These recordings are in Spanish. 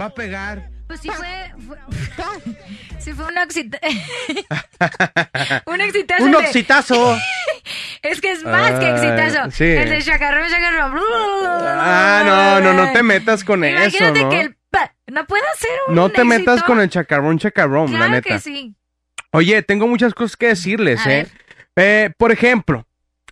Va a pegar. Pues sí fue. fue sí fue un oxita. un exitazo. Un de- oxitazo. Es que es más que exitazo. Sí. El de chacarrón, chacarrón. Ah, no, no, no te metas con eso, ¿no? que el. pa- No puede ser un. No te metas con el chacarrón, chacarrón, Claro la neta. que sí. Oye, tengo muchas cosas que decirles, ¿eh? Eh, Por ejemplo,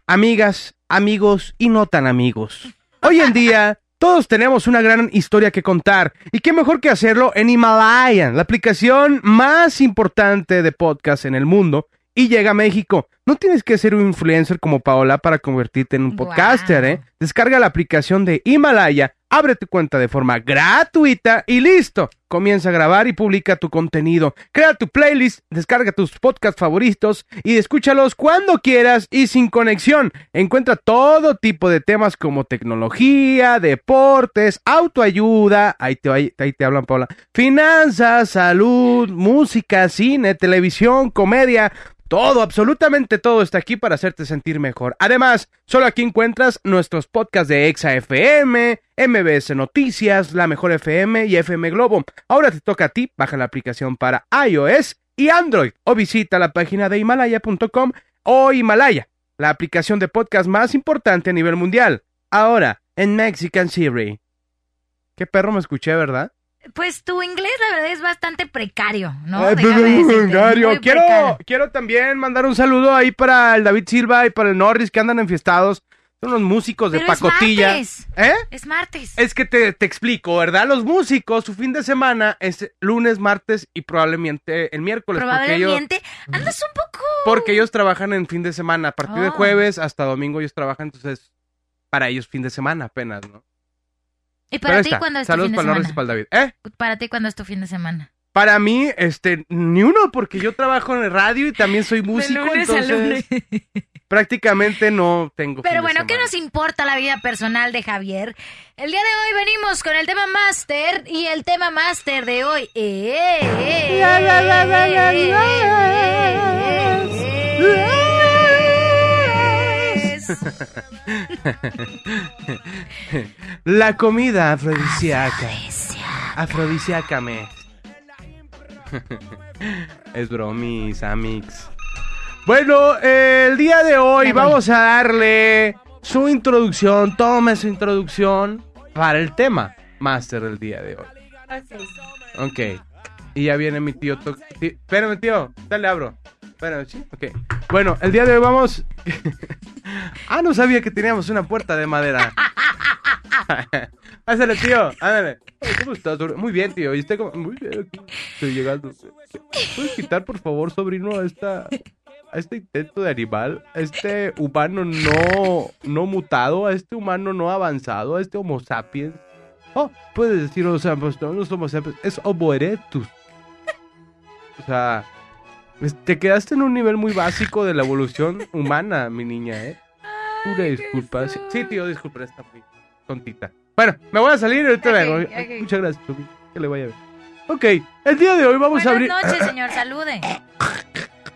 amigas, amigos y no tan amigos. Hoy en día, todos tenemos una gran historia que contar. Y qué mejor que hacerlo en Himalayan, la aplicación más importante de podcast en el mundo. Y llega a México. No tienes que ser un influencer como Paola para convertirte en un podcaster, ¿eh? Descarga la aplicación de Himalaya, abre tu cuenta de forma gratuita y listo. Comienza a grabar y publica tu contenido. Crea tu playlist, descarga tus podcasts favoritos y escúchalos cuando quieras y sin conexión. Encuentra todo tipo de temas como tecnología, deportes, autoayuda, ahí te, ahí te hablan Paola, finanzas, salud, música, cine, televisión, comedia. Todo, absolutamente todo está aquí para hacerte sentir mejor. Además, solo aquí encuentras nuestros podcasts de Exa FM, MBS Noticias, La Mejor FM y FM Globo. Ahora te toca a ti, baja la aplicación para iOS y Android o visita la página de himalaya.com o Himalaya, la aplicación de podcast más importante a nivel mundial. Ahora, en Mexican Siri. Qué perro me escuché, ¿verdad? Pues tu inglés, la verdad, es bastante precario, ¿no? Ay, Déjame decirte, precario. Quiero, precario. quiero también mandar un saludo ahí para el David Silva y para el Norris que andan enfiestados. Son unos músicos de Pero es pacotilla. martes. ¿Eh? Es martes. Es que te, te explico, ¿verdad? Los músicos, su fin de semana es lunes, martes y probablemente el miércoles. ellos- Probablemente andas un poco. Porque ellos trabajan en fin de semana. A partir de Oh. jueves hasta domingo ellos trabajan, entonces para ellos fin de semana apenas, ¿no? ¿Y Pero para ti cuándo es tu Saludos fin de para Norris y semana? para el David. ¿Eh? Para ti cuándo es tu fin de semana? Para mí, este, ni uno, porque yo trabajo en el radio y también soy músico, lunes a entonces prácticamente no tengo. Pero fin de bueno, ¿qué semana. nos importa la vida personal de Javier? El día de hoy venimos con el tema máster y el tema máster de hoy es... La comida afrodisíaca. Afrodisíacame. es bromis, amix. Bueno, eh, el día de hoy Me vamos a darle su introducción. Tome su introducción para el tema máster del día de hoy. Ok. Y ya viene mi tío. to- tí- Espérame, tío. Dale, abro. Espérame, sí. Ok. Bueno, el día de hoy vamos. ah, no sabía que teníamos una puerta de madera. Pásale, tío. Ándale. ¿Cómo estás? Muy bien, tío. Y usted como... Muy bien. Estoy llegando. ¿Puedes quitar, por favor, sobrino, a esta... A este intento de animal, a este humano no, no mutado, a este humano no avanzado, a este homo sapiens. Oh, puedes decir homo sapiens, no, no es homo sapiens, es homo erectus. O sea, te quedaste en un nivel muy básico de la evolución humana, mi niña, ¿eh? Una disculpa. Sí, sí, tío, disculpa, está muy tontita. Bueno, me voy a salir y ahorita vengo. Muchas gracias. Que le vaya bien. Ok, el día de hoy vamos a abrir... Buenas noches, señor. Salude.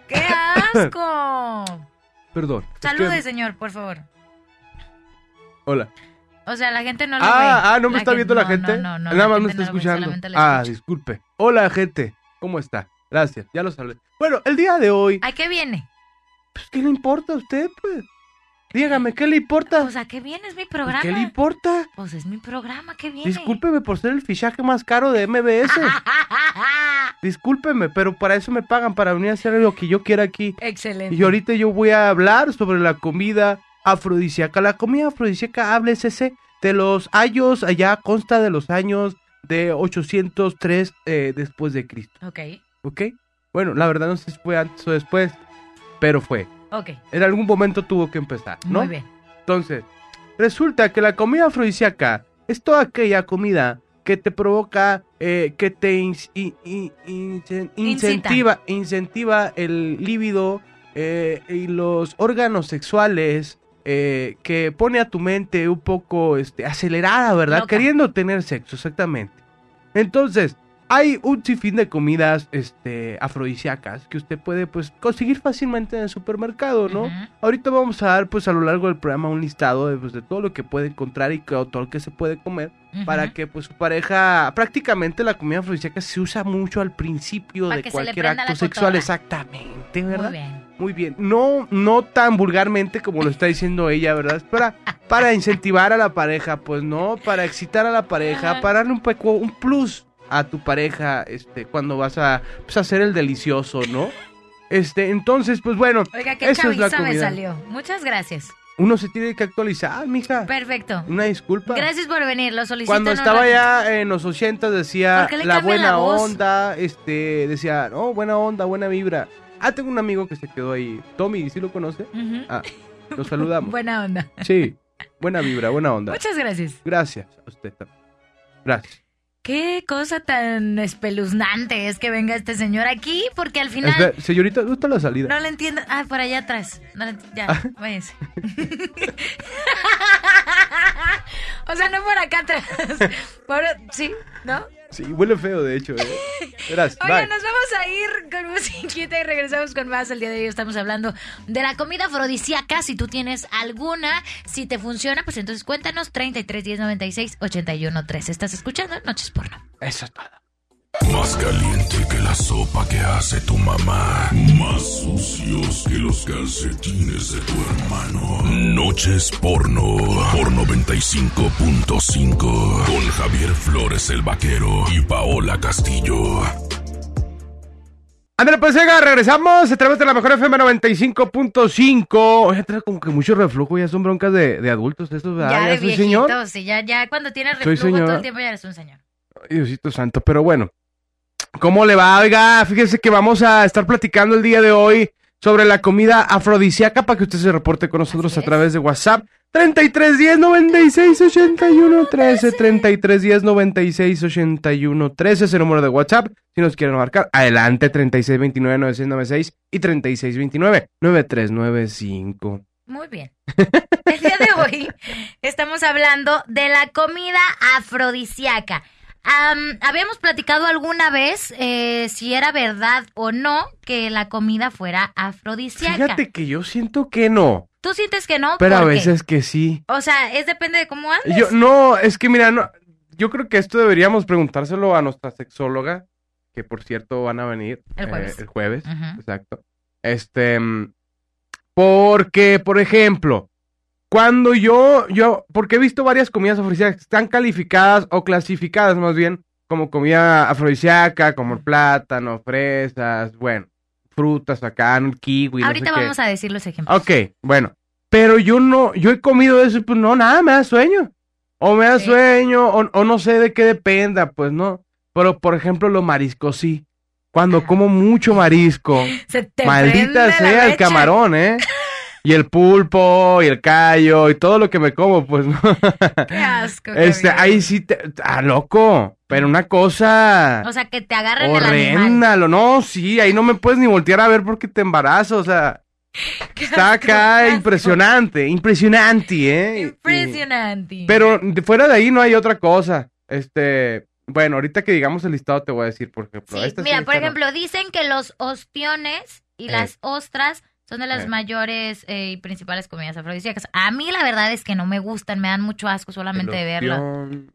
¡Qué asco! Perdón. que- Salude, señor, por favor. Hola. O sea, la gente no lo ve. Ah, ah, ¿no me La está viendo la no, gente? No, no, no. Nada más me está escuchando. Ah, escucha. disculpe. Hola, gente. ¿Cómo está? Gracias, ya lo saludé. Bueno, el día de hoy, ¿A qué viene? pues, ¿qué le importa a usted, pues? Dígame, ¿qué le importa? Pues, ¿a qué viene? Es mi programa. ¿Qué le importa? Pues es mi programa, ¿qué viene? Discúlpeme por ser el fichaje más caro de MBS. Discúlpeme, pero para eso me pagan, para venir a hacer lo que yo quiera aquí. Excelente. Y ahorita yo voy a hablar sobre la comida afrodisíaca. La comida afrodisíaca, háblese de los años, allá consta de los años de 803 eh, después de Cristo, Ok, ¿ok? Bueno, la verdad no sé si fue antes o después, pero fue. ok. En algún momento tuvo que empezar, ¿no? Muy bien. Entonces, resulta que la comida afrodisíaca es toda aquella comida que te provoca, eh, que te in- in- incentiva, incentiva el líbido eh, y los órganos sexuales, eh, que pone a tu mente un poco este, acelerada, ¿verdad? Loca. Queriendo tener sexo, exactamente. Entonces, hay un sinfín de comidas este, afrodisíacas que usted puede pues conseguir fácilmente en el supermercado, ¿no? Ahorita vamos a dar pues a lo largo del programa un listado de, pues, de todo lo que puede encontrar y todo lo que se puede comer para que pues su pareja, prácticamente la comida afrodisíaca se usa mucho al principio Para de cualquier acto sexual, exactamente, ¿verdad? Muy bien. Muy bien. No, no tan vulgarmente como lo está diciendo ella, ¿verdad? Es para, para incentivar a la pareja, pues no, para excitar a la pareja, para darle un, peco- un plus a tu pareja, este, cuando vas a pues, hacer el delicioso, ¿no? Este, entonces, pues bueno, Oiga, qué Eso es la chaviza me comida. salió. Muchas gracias. uno se tiene que actualizar, mija. Perfecto. Una disculpa. Gracias por venir, lo solicito. Cuando estaba ya en los 80 decía ¿Por qué le la buena la onda, este, decía, no, buena onda, buena vibra. Ah, tengo un amigo que se quedó ahí. Tommy, ¿sí lo conoce? Ujú. Ah, lo saludamos. Buena onda. Sí, buena vibra, buena onda. Muchas gracias. Gracias a usted también. Gracias. Qué cosa tan espeluznante es que venga este señor aquí, porque al final Espera, señorita, ¿dónde está la salida? no le entiendo. Ah, por allá atrás. No le ent- ya, Ah. váyase. o sea, no por acá atrás. Por, sí, ¿no? Sí, huele feo, de hecho. eh. Bye. nos vamos a ir con musiquita y regresamos con más. El día de hoy estamos hablando de la comida afrodisíaca. Si tú tienes alguna, si te funciona, pues entonces cuéntanos 33 10 96 81 13. ¿Estás escuchando? Noches porno. Eso es todo. Más caliente que la sopa que hace tu mamá. Más sucios que los calcetines de tu hermano. Noches porno. Por 95.5. Con Javier Flores el vaquero y Paola Castillo. André Pesega, regresamos a través de la mejor FM 95.5. Oye, trae como que mucho reflujo, ya son broncas de, de adultos estos, ¿verdad? ya de soy viejito, señor. sí, ya, ya cuando tienes reflujo todo el tiempo ya eres un señor. Ay, Diosito santo, pero bueno. ¿Cómo le va? Oiga, fíjese que vamos a estar platicando el día de hoy sobre la comida afrodisíaca para que usted se reporte con nosotros a través de WhatsApp. 3310 96 81 13 3310 96 81 13 es el número de WhatsApp. Si nos quieren marcar, adelante 3629 9696 y 3629 9395. Muy bien. El día de hoy estamos hablando de la comida afrodisíaca. Am, habíamos platicado alguna vez eh, si era verdad o no que la comida fuera afrodisíaca. Fíjate que yo siento que no, ¿Tú sientes que no? pero a veces que sí. O sea, es depende de cómo andes. Yo, no, es que mira, no, yo creo que esto deberíamos preguntárselo a nuestra sexóloga, que por cierto van a venir El jueves. el jueves, exacto. Este, mm, porque, por ejemplo, cuando yo, yo, porque he visto varias comidas afrodisíacas que están calificadas o clasificadas más bien como comida afrodisíaca, como el plátano, fresas, bueno, frutas acá, el kiwi, no Ahorita qué. vamos a decir los ejemplos. Ok, bueno. Pero yo no, yo he comido eso y pues no, nada, me da sueño. O me da Sí. sueño, o, o no sé de qué dependa, pues no. Pero por ejemplo, los mariscos sí. Cuando Ah. como mucho marisco, Se te maldita sea el camarón, ¿eh? Y el pulpo, y el callo, y todo lo que me como, pues no. Qué asco. Este, ahí sí te, ah, loco. Pero una cosa O sea, que te agarren el animal. horrenda, lo no, sí, ahí no me puedes ni voltear a ver porque te embarazo, o sea. Qué Está asco, qué acá asco. impresionante, impresionante, ¿eh? Impresionante. Pero de fuera de ahí no hay otra cosa. Este, bueno, ahorita que digamos el listado te voy a decir, por ejemplo. Sí, mira, por ejemplo, dicen que los ostiones y Eh. las ostras son de las Eh. mayores eh, y principales comidas afrodisíacas. A mí la verdad es que no me gustan, me dan mucho asco solamente de ostión,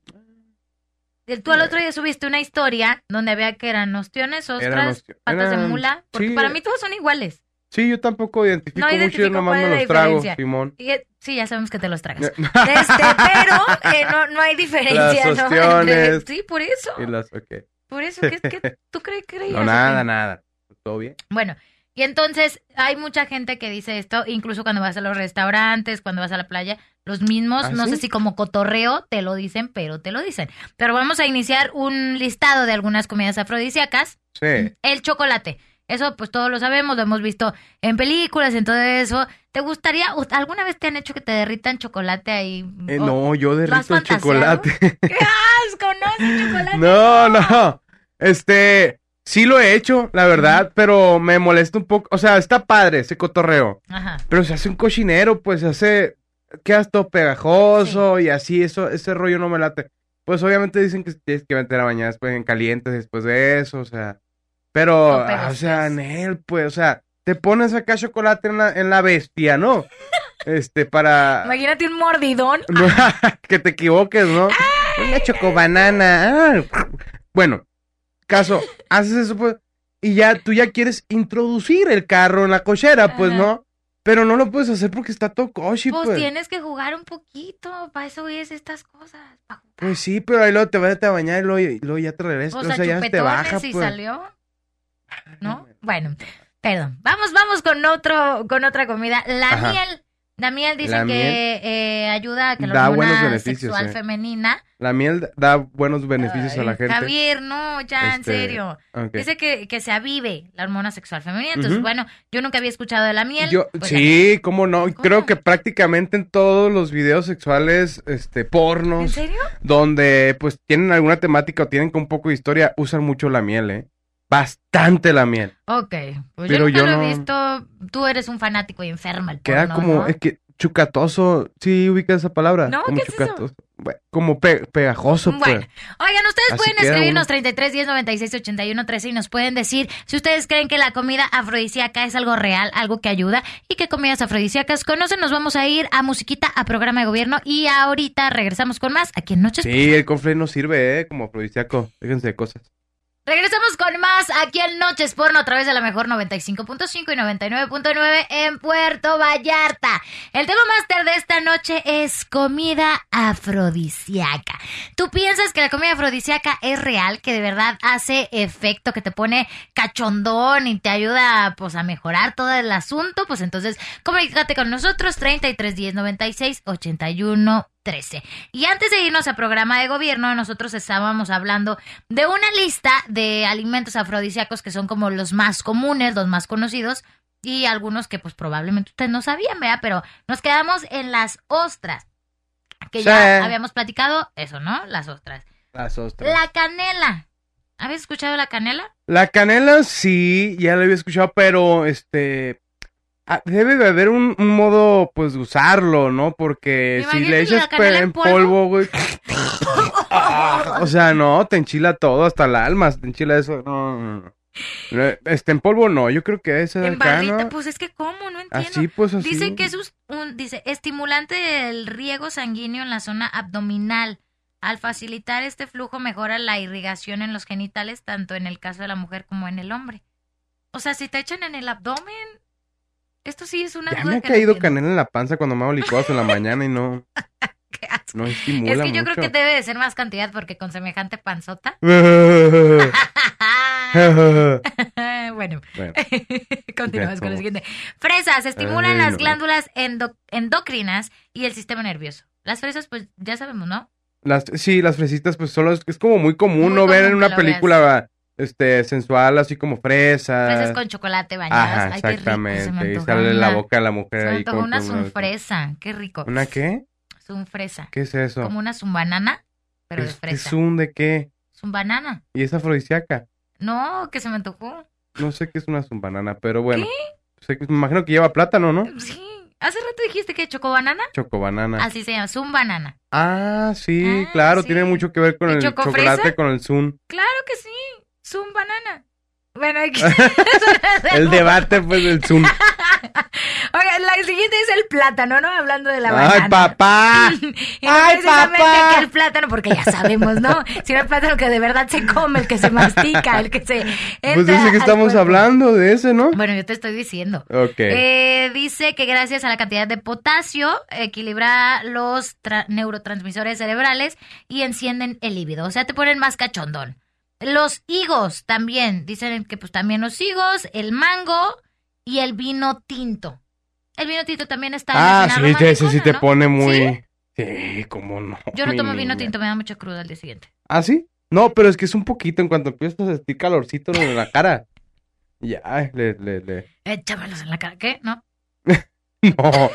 Tú al otro día subiste una historia donde había que eran ostiones, ostras, Eran patas de mula, porque sí. para mí todos son iguales. Sí, yo tampoco identifico No mucho, yo identifico nomás me los trago. Simón. Y, sí, ya sabemos que te los tragas. Este, pero eh, no, no hay diferencia, Las ¿no? Entre- Sí, por eso. Y las, ok. Por eso, ¿qué, qué, tú crees que creías? No, nada, nada. ¿Todo bien? Bueno, y entonces hay mucha gente que dice esto, incluso cuando vas a los restaurantes, cuando vas a la playa, los mismos, ¿Ah, no sí? sé si como cotorreo te lo dicen, pero te lo dicen. Pero vamos a iniciar un listado de algunas comidas afrodisíacas. Sí. El chocolate. Eso pues todos lo sabemos, lo hemos visto en películas, en todo eso. ¿Te gustaría, alguna vez te han hecho que te derritan chocolate ahí? Eh, no, yo derrito el chocolate. ¡Qué asco, no! chocolate No, no. Este, sí lo he hecho, la verdad, pero me molesta un poco. O sea, está padre ese cotorreo. Ajá. Pero se hace un cochinero, pues se hace. Quedas todo pegajoso y así, eso, ese rollo no me late. pues obviamente dicen que tienes que meter a bañar después en caliente después de eso, o sea. Pero, No, ah, o sí sea, es- Nel, pues, o sea, te pones acá chocolate en la, en la bestia, ¿no? Este, para... Imagínate un mordidón. Que te equivoques, ¿no? Una chocobanana. ah. Bueno, caso, haces eso, pues, y ya tú ya quieres introducir el carro en la cochera, pues. ¿no? Pero no lo puedes hacer porque está todo cochi, Pues, pues. tienes que jugar un poquito. Para eso es estas cosas. Pues sí, pero ahí luego te vas a bañar y luego, y luego ya te regresas. O sea, ya te baja, y pues. salió. ¿No? Bueno, perdón. Vamos, vamos con otro, con otra comida. La Ajá. miel. La miel dicen La que eh, ayuda a que la hormona sexual eh. femenina. La miel da buenos beneficios a la gente. Javier, no, ya, en Este, serio. ok. Dice que, que se avive la hormona sexual femenina. Entonces, bueno, yo nunca había escuchado de la miel. Yo, pues, sí, cómo no. ¿Cómo? Creo que prácticamente en todos los videos sexuales, este, ¿En pornos, serio? donde pues tienen alguna temática o tienen con un poco de historia, usan mucho la miel, ¿eh? Bastante la miel. Ok, pues Pero yo nunca yo lo no- he visto. Tú eres un fanático y enferma el Queda porno, como, ¿no? es que chucatoso, sí ubicas esa palabra. No, como ¿qué es eso? chucatoso. Bueno, como pe- pegajoso, pues. Bueno, oigan, ustedes Así pueden escribirnos uno. 33 10 96 81 13 y nos pueden decir si ustedes creen que la comida afrodisíaca es algo real, algo que ayuda y qué comidas afrodisíacas conocen. Nos vamos a ir a musiquita, a programa de gobierno y ahorita regresamos con más aquí en Noches. Sí, el cofre no sirve, ¿eh? Como afrodisíaco. Déjense de cosas. Regresamos con más aquí en Noches Porno a través de la mejor 95.5 y 99.9 en Puerto Vallarta. El tema máster de esta noche es comida afrodisíaca. ¿Tú piensas que la comida afrodisíaca es real, que de verdad hace efecto, que te pone cachondón y te ayuda pues a mejorar todo el asunto? Pues entonces comunícate con nosotros 33 10 96 81 13. Y antes de irnos al programa de gobierno, nosotros estábamos hablando de una lista de alimentos afrodisíacos que son como los más comunes, los más conocidos, y algunos que pues probablemente ustedes no sabían, ¿verdad? Pero nos quedamos en las ostras, que ya habíamos platicado eso, ¿no? Las ostras. Las ostras. La canela. ¿Habéis escuchado la canela? La canela sí, ya la había escuchado, pero este ah, debe de haber un, un modo pues de usarlo, ¿no? Porque si le echas en polvo. güey. ah, o sea, no, te enchila todo, hasta el alma, te enchila eso. No, no, no. Este en polvo no, yo creo que de En barrita, pues es que cómo, no entiendo. Así pues así. Dice que es un, dice, estimulante del riego sanguíneo en la zona abdominal. Al facilitar este flujo mejora la irrigación en los genitales, tanto en el caso de la mujer como en el hombre. O sea, si te echan en el abdomen, esto sí es una Ya duda me ha que no caído entiendo. canela en la panza cuando me hago licuados en la mañana y no, Qué asco. no estimula Es que yo creo que debe de ser más cantidad porque con semejante panzota. bueno, bueno, continuamos con lo siguiente. Fresas estimulan Ay, las no. glándulas endo- endocrinas y el sistema nervioso. Las fresas, pues ya sabemos, ¿no? Las, sí, las fresitas, pues solo es, es como muy común Muy no ver en una película este sensual, así como fresas. Fresas con chocolate bañadas. Ajá, Ay, qué rico. Se me exactamente. Y sale la una- boca de la Se mujer me ahí como una sunfresa. Qué rico. ¿Una qué? Sunfresa. ¿Qué es eso? Como una zumbanana, pero de ¿Es, fresa. ¿Es un de qué? Zumbanana. ¿Y es afrodisíaca? No, que se me antojó. No sé qué es una zumbanana, pero bueno. Que- me imagino que lleva plátano, ¿no? Sí. Hace rato dijiste que chocobanana. Chocobanana. Así se llama, zumbanana. Ah, sí, Ah, claro, sí. tiene mucho que ver con ¿Y el chocofresa? chocolate, con el zoom. Claro que sí. Zumbanana. Bueno, aquí- El debate, pues, del zoom. Oiga, la siguiente es el plátano, ¿no? Hablando de la ¡Ay, banana. papá! Y no ¡Ay, papá! que el plátano, porque ya sabemos, ¿no? Sino el plátano que de verdad se come, el que se mastica, el que se Pues ese que estamos cuerpo. hablando, de ese, ¿no? Bueno, yo te estoy diciendo. Ok. Eh, dice que gracias a la cantidad de potasio equilibra los tra- neurotransmisores cerebrales y encienden el líbido. O sea, te ponen más cachondón. Los higos también. Dicen que pues también los higos, el mango y el vino tinto. El vino tinto también está en Ah, la sí, ese sí te ¿no? pone muy... Sí, cómo no. Yo no tomo vino niña. tinto, me da mucha cruda al día siguiente. ¿Ah, sí? No, pero es que es un poquito en cuanto empiezas a sentir calorcito en la cara. Ya, le, le, le. Échamelos en la cara. ¿Qué? ¿No? No.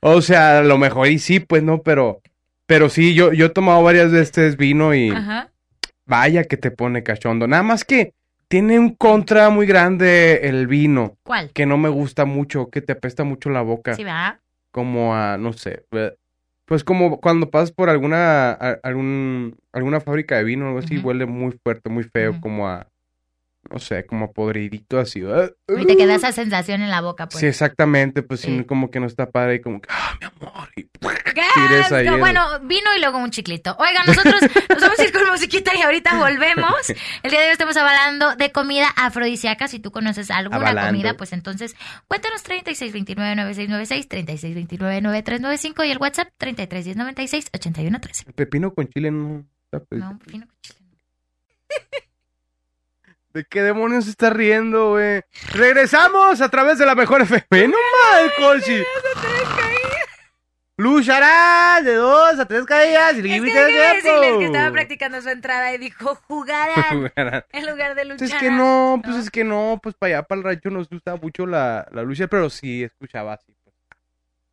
O sea, a lo mejor y sí, pues no, pero. Pero sí, yo, yo he tomado varias veces vino y Ajá. Vaya que te pone cachondo. Nada más que tiene un contra muy grande el vino, ¿Cuál? que no me gusta mucho, que te apesta mucho la boca. Sí, va. Como a, no sé. eh, Pues como cuando pasas por alguna a- algún, alguna fábrica de vino o algo así, huele muy fuerte, muy feo, como a, no sé, como a podridito así. ¿verdad? Y te queda esa sensación en la boca, pues. Sí, exactamente, pues sí, como que no está padre y como que, mi amor. y- ¡Qué tires ahí asco! el- Bueno, vino y luego un chiclito. Oigan, nosotros nos vamos a ir con musiquita y ahorita volvemos. El día de hoy estamos hablando de comida afrodisíaca. Si tú conoces alguna Avalando. comida, pues entonces cuéntanos 3629-9696, 3629-9395 y el WhatsApp 331096-8113. El pepino con chile no. está No, vino con chile. ¿De qué demonios se está riendo, güey? Regresamos a través de la mejor FM. No mal, Colsi. Luchará de dos a tres caídas y Es que decirles que estaba practicando su entrada y dijo jugarán en lugar de luchar. Pues es que no, pues ¿no? es que no, pues para allá, para el rancho nos gusta mucho la, la lucha, pero sí escuchaba así. Pues.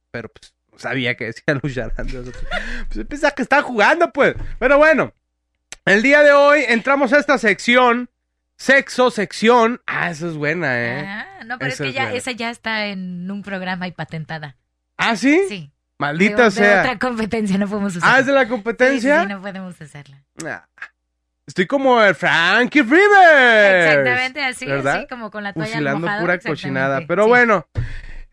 Pero pues no sabía que decía luchar antes. Pues pensaba que estaba jugando, pues. Pero bueno, el día de hoy entramos a esta sección, sexo, sección. Ah, eso es buena, ¿eh? Ah, no, pero Esa es es que ya, buena. esa ya está en un programa y patentada. ¿Ah, sí? Sí. Maldita de, de sea. otra competencia no podemos usarla. Ah, es de la Sí, sí, competencia. sí, no podemos hacerla. Ah, Estoy como el Frankie Rivers. Exactamente así, ¿verdad? así como con la toalla fusilando mojada, pura cochinada. Pero Sí. bueno,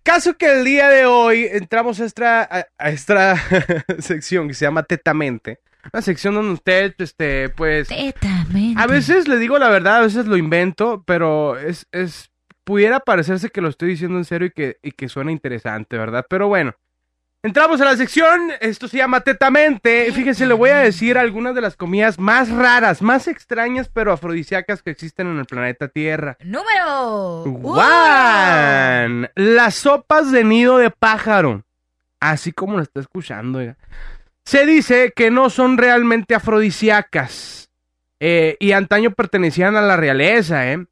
caso que el día de hoy entramos a esta, a, a esta sección que se llama Tetamente. Una sección donde usted, este, pues, Tetamente. a veces le digo la verdad, a veces lo invento, pero es, es, pudiera parecerse que lo estoy diciendo en serio y que, y que suena interesante, ¿verdad? Pero bueno. Entramos a la sección, esto se llama Tetamente. Fíjese, le voy a decir algunas de las comidas más raras, más extrañas, pero afrodisíacas que existen en el planeta Tierra. Número. ¡Juan! Las sopas de nido de pájaro. Así como lo está escuchando. oiga. Se dice que no son realmente afrodisíacas. eh, y antaño pertenecían a la realeza, ¿eh?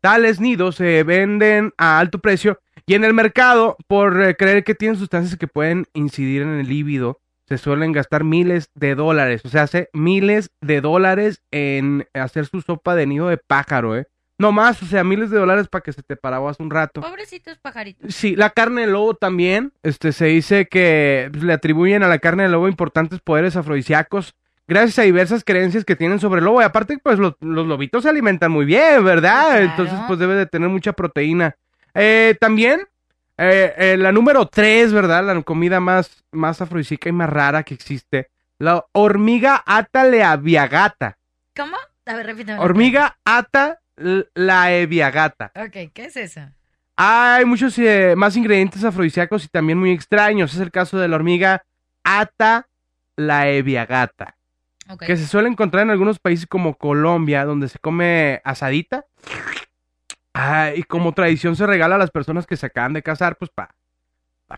Tales nidos se venden a alto precio y en el mercado, por eh, creer que tienen sustancias que pueden incidir en el líbido, se suelen gastar miles de dólares. O sea, hace miles de dólares en hacer su sopa de nido de pájaro, ¿eh? No más, o sea, miles de dólares para que se te paraguas un rato. Pobrecitos pajaritos. Sí, la carne de lobo también. Este se dice que pues, le atribuyen a la carne de lobo importantes poderes afrodisíacos gracias a diversas creencias que tienen sobre el lobo. Y aparte, pues los, los lobitos se alimentan muy bien, ¿verdad? Claro. Entonces, pues debe de tener mucha proteína. Eh, también, eh, eh, la número tres, ¿verdad? La comida más, más afrodisíaca y más rara que existe. La hormiga ataleaviagata. ¿Cómo? A ver, repíteme. Hormiga ata la eviagata. Ok, ¿qué es eso? Hay muchos eh, más ingredientes afrodisíacos y también muy extraños. Es el caso de la hormiga Ata laeviagata, Ok. que se suele encontrar en algunos países como Colombia, donde se come asadita. Ah, y como tradición se regala a las personas que se acaban de casar, pues para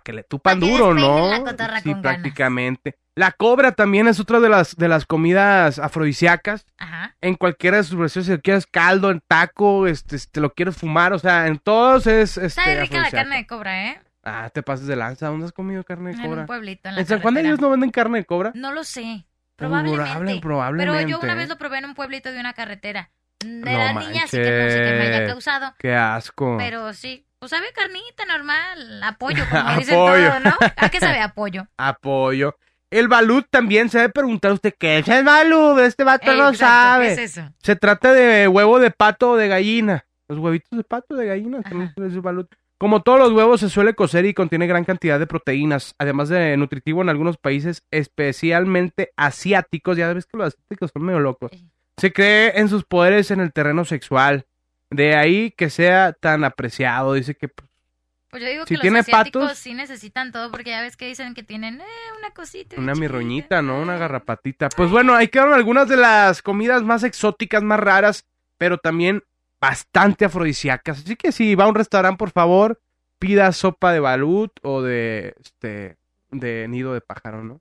que le tupan Pa' duro, ¿no? la sí, prácticamente. La cobra también es otra de las, de las comidas afrodisíacas Ajá. en cualquiera de sus versiones, si lo quieres caldo, en taco, este, si te lo quieres fumar, o sea, en todos es este, Está rica la carne de cobra, ¿eh? Ah, te pases de lanza, ¿dónde has comido carne de En cobra? un pueblito, en la ¿En San Juan de. Dios no venden carne de cobra? No lo sé. Probable- Probablemente. probablemente. Pero yo una vez lo probé en un pueblito de una carretera. No Era niña, así que no sé qué me haya manches. causado. Qué asco. Pero sí, pues sabe carnita normal, apoyo, como dicen Apoyo. todo, ¿no? ¿A qué sabe apoyo? Apoyo. El balut también se debe preguntar usted qué es el balut. Este vato no Exacto, sabe. ¿Qué es eso? Se trata de huevo de pato o de gallina. Los huevitos de pato o de gallina. También es el balut. Como todos los huevos se suele cocer y contiene gran cantidad de proteínas, además de nutritivo en algunos países, especialmente asiáticos. Ya ves que los asiáticos son medio locos. Sí. Se cree en sus poderes en el terreno sexual. De ahí que sea tan apreciado. Dice que pues, Pues yo digo Si que tiene los asiáticos patos- sí necesitan todo porque ya ves que dicen que tienen eh, una cosita. una mirroñita, ¿no? Una garrapatita. Pues bueno, ahí quedaron algunas de las comidas más exóticas, más raras, pero también bastante afrodisíacas. Así que si va a un restaurante, por favor, pida sopa de balut o de este de nido de pájaro, ¿no?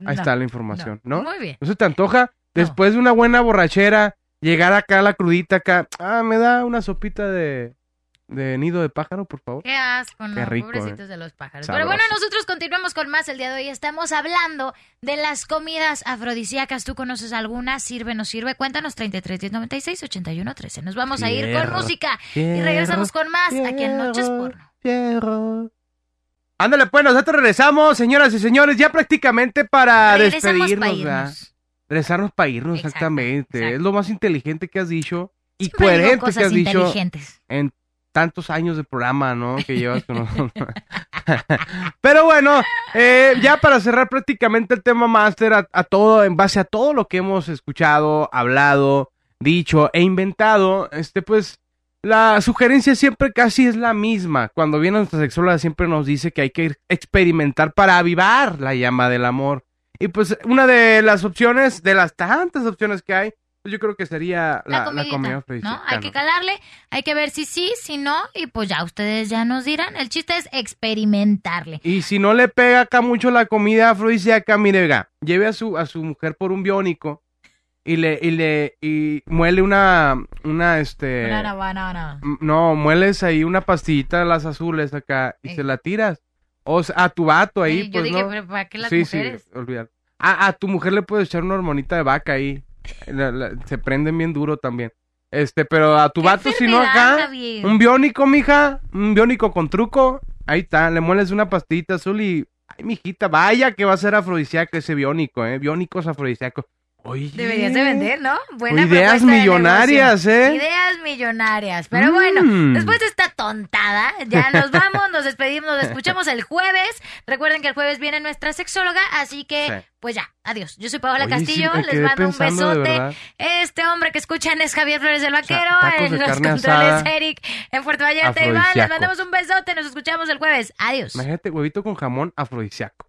Ahí No, está la información, ¿no? Muy bien. ¿No se te antoja? Después de una buena borrachera, llegar acá a la crudita acá, ah, me da una sopita de, de nido de pájaro, por favor. Qué asco, ¿no? Qué rico, Pobrecitos eh. de los pájaros. Sabroso. Pero bueno, nosotros continuamos con más el día de hoy. Estamos hablando de las comidas afrodisíacas. ¿Tú conoces alguna? ¿Sirve, no sirve? Cuéntanos 33 10 96 81 13. Nos vamos a ir con Fierro, música y regresamos con más aquí en Noches fierro, Porno. fierro. Ándale, pues, nosotros regresamos, señoras y señores, ya prácticamente para Regresamos despedirnos, pa' ¿verdad? irnos. Regresarnos para irnos, Exacto, exactamente. exacto. Es lo más inteligente que has dicho y digo coherente que cosas has dicho inteligentes. en tantos años de programa, ¿no? Que llevas con nosotros. Pero bueno, eh, ya para cerrar prácticamente el tema máster, a, a todo, en base a todo lo que hemos escuchado, hablado, dicho e inventado, este, pues, la sugerencia siempre casi es la misma. Cuando viene nuestra sexóloga siempre nos dice que hay que experimentar para avivar la llama del amor. Y pues una de las opciones, de las tantas opciones que hay, pues yo creo que sería La, la, la comida ¿no? Hay que calarle, hay que ver si sí, si no, y pues ya ustedes ya nos dirán. El chiste es experimentarle. Y si no le pega acá mucho la comida afrodisíaca, mire, vea, lleve a su, a su mujer por un biónico y le, y le, y muele una, una, este, m- no, mueles ahí una pastillita de las azules acá y se la tiras. O sea, a tu vato ahí, Sí, yo pues, dije, ¿no? pero ¿para qué las sí, mujeres? sí, olvidar. A, a tu mujer le puedes echar una hormonita de vaca ahí. La- la- se prenden bien duro también. Este, pero a tu ¿Qué vato, si no acá, un biónico, mija, un biónico con truco. Ahí está, le mueles una pastillita azul y. Ay, mijita, vaya que va a ser afrodisíaco ese biónico, ¿eh? Biónicos afrodisíacos. Oye. Deberías de vender, ¿no? Buena Ideas millonarias. ¿eh? Ideas millonarias. Pero Mm. bueno, después de esta tontada, ya nos vamos, nos despedimos, nos escuchamos el jueves. Recuerden que el jueves viene nuestra sexóloga, así que, Sí. pues ya, adiós. Yo soy Paola Oye, Castillo, les mando un besote. Este hombre que escuchan es Javier Flores del Vaquero, en de los controles asada, Eric, en Puerto Vallarta, Iván. Les mandamos un besote, nos escuchamos el jueves. Adiós. Imagínate huevito con jamón afrodisíaco.